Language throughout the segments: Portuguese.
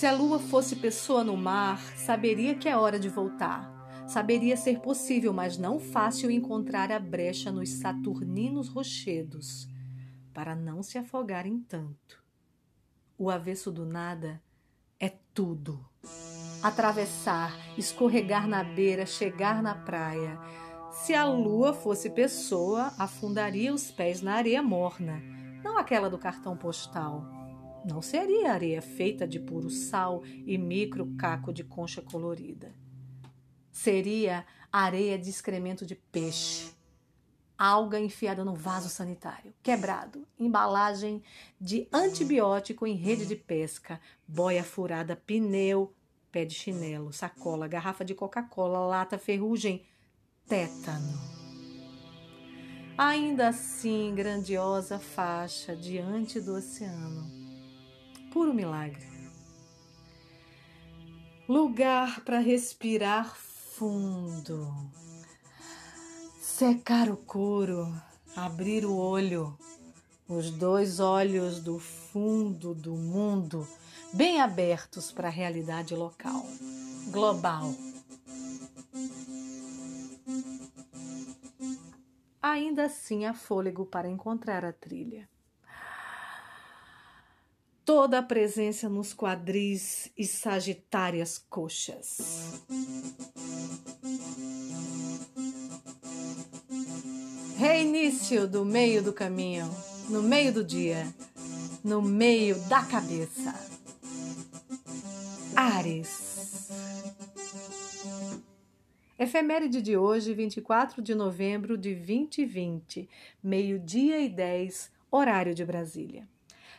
Se a lua fosse pessoa no mar, saberia que é hora de voltar. Saberia ser possível, mas não fácil, encontrar a brecha nos saturninos rochedos, para não se afogarem tanto. O avesso do nada é tudo. Atravessar, escorregar na beira, chegar na praia. Se a lua fosse pessoa, afundaria os pés na areia morna, não aquela do cartão postal. Não seria areia feita de puro sal e micro caco de concha colorida. Seria areia de excremento de peixe, alga enfiada no vaso sanitário, quebrado, embalagem de antibiótico em rede de pesca, boia furada, pneu, pé de chinelo, sacola, garrafa de Coca-Cola, lata, ferrugem, tétano. Ainda assim, grandiosa faixa diante do oceano. Puro milagre. Lugar para respirar fundo. Secar o couro, abrir o olho, os dois olhos do fundo do mundo bem abertos para a realidade local, global. Ainda assim há fôlego para encontrar a trilha. Toda a presença nos quadris e sagitárias coxas. Reinício do meio do caminho, no meio do dia, no meio da cabeça. Ares. Efeméride de hoje, 24 de novembro de 2020, meio-dia e 10, horário de Brasília.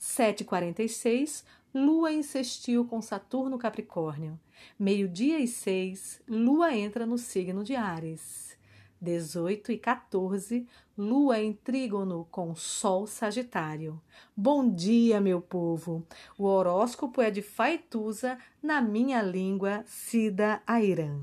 7h46, Lua sextil com Saturno Capricórnio. Meio-dia e 6, Lua entra no signo de Ares. 18 e 14, Lua em trígono com Sol Sagitário. Bom dia, meu povo! O horóscopo é de Faituza, na minha língua, Cida Airan.